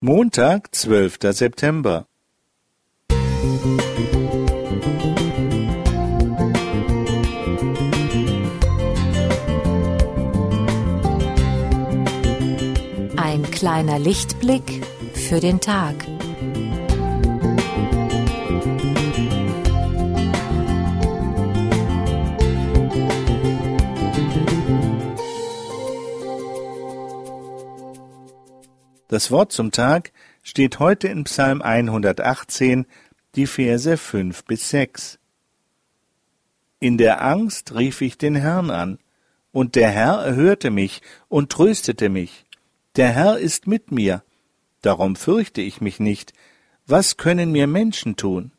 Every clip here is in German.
Montag, zwölfter September. Ein kleiner Lichtblick für den Tag. Das Wort zum Tag steht heute in Psalm 118, die Verse 5 bis 6. In der Angst rief ich den Herrn an, und der Herr erhörte mich und tröstete mich. Der Herr ist mit mir, darum fürchte ich mich nicht. Was können mir Menschen tun?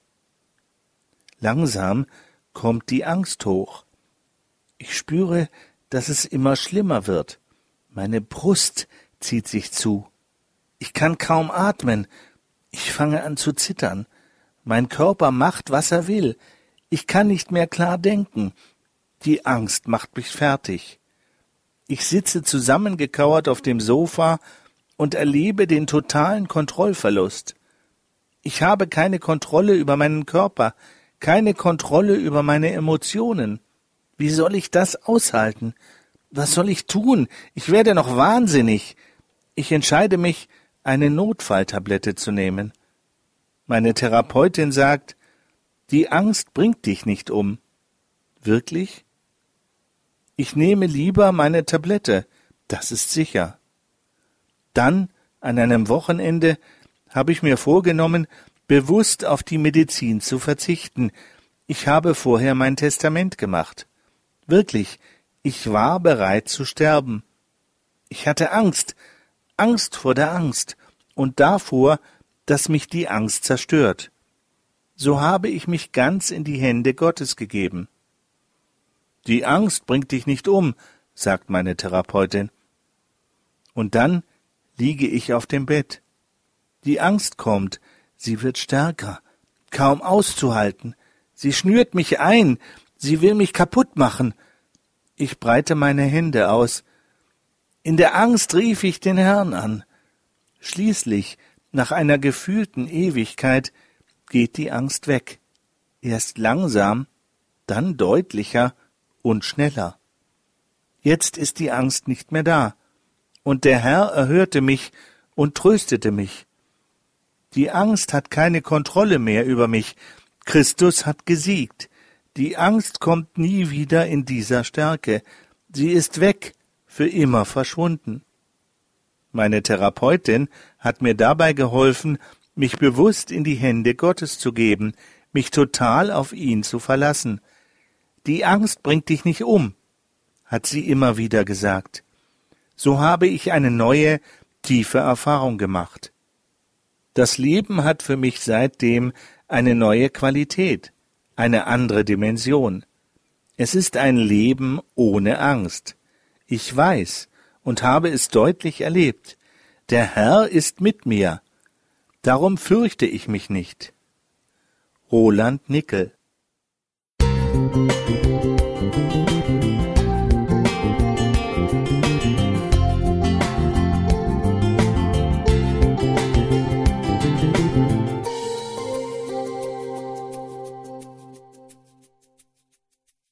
Langsam kommt die Angst hoch. Ich spüre, dass es immer schlimmer wird. Meine Brust zieht sich zu. Ich kann kaum atmen. Ich fange an zu zittern. Mein Körper macht, was er will. Ich kann nicht mehr klar denken. Die Angst macht mich fertig. Ich sitze zusammengekauert auf dem Sofa und erlebe den totalen Kontrollverlust. Ich habe keine Kontrolle über meinen Körper, keine Kontrolle über meine Emotionen. Wie soll ich das aushalten? Was soll ich tun? Ich werde noch wahnsinnig. Ich entscheide mich, eine Notfalltablette zu nehmen. Meine Therapeutin sagt, die Angst bringt dich nicht um. Wirklich? Ich nehme lieber meine Tablette, das ist sicher. Dann, an einem Wochenende, habe ich mir vorgenommen, bewusst auf die Medizin zu verzichten. Ich habe vorher mein Testament gemacht. Wirklich, ich war bereit zu sterben. Ich hatte Angst, Angst vor der Angst und davor, dass mich die Angst zerstört. So habe ich mich ganz in die Hände Gottes gegeben. Die Angst bringt dich nicht um, sagt meine Therapeutin. Und dann liege ich auf dem Bett. Die Angst kommt, sie wird stärker, kaum auszuhalten. Sie schnürt mich ein, sie will mich kaputt machen. Ich breite meine Hände aus. In der Angst rief ich den Herrn an. Schließlich, nach einer gefühlten Ewigkeit, geht die Angst weg. Erst langsam, dann deutlicher und schneller. Jetzt ist die Angst nicht mehr da. Und der Herr erhörte mich und tröstete mich. Die Angst hat keine Kontrolle mehr über mich. Christus hat gesiegt. Die Angst kommt nie wieder in dieser Stärke. Sie ist weg, für immer verschwunden. Meine Therapeutin hat mir dabei geholfen, mich bewusst in die Hände Gottes zu geben, mich total auf ihn zu verlassen. Die Angst bringt dich nicht um, hat sie immer wieder gesagt. So habe ich eine neue, tiefe Erfahrung gemacht. Das Leben hat für mich seitdem eine neue Qualität, eine andere Dimension. Es ist ein Leben ohne Angst. Ich weiß, und habe es deutlich erlebt. Der Herr ist mit mir. Darum fürchte ich mich nicht. Roland Nickel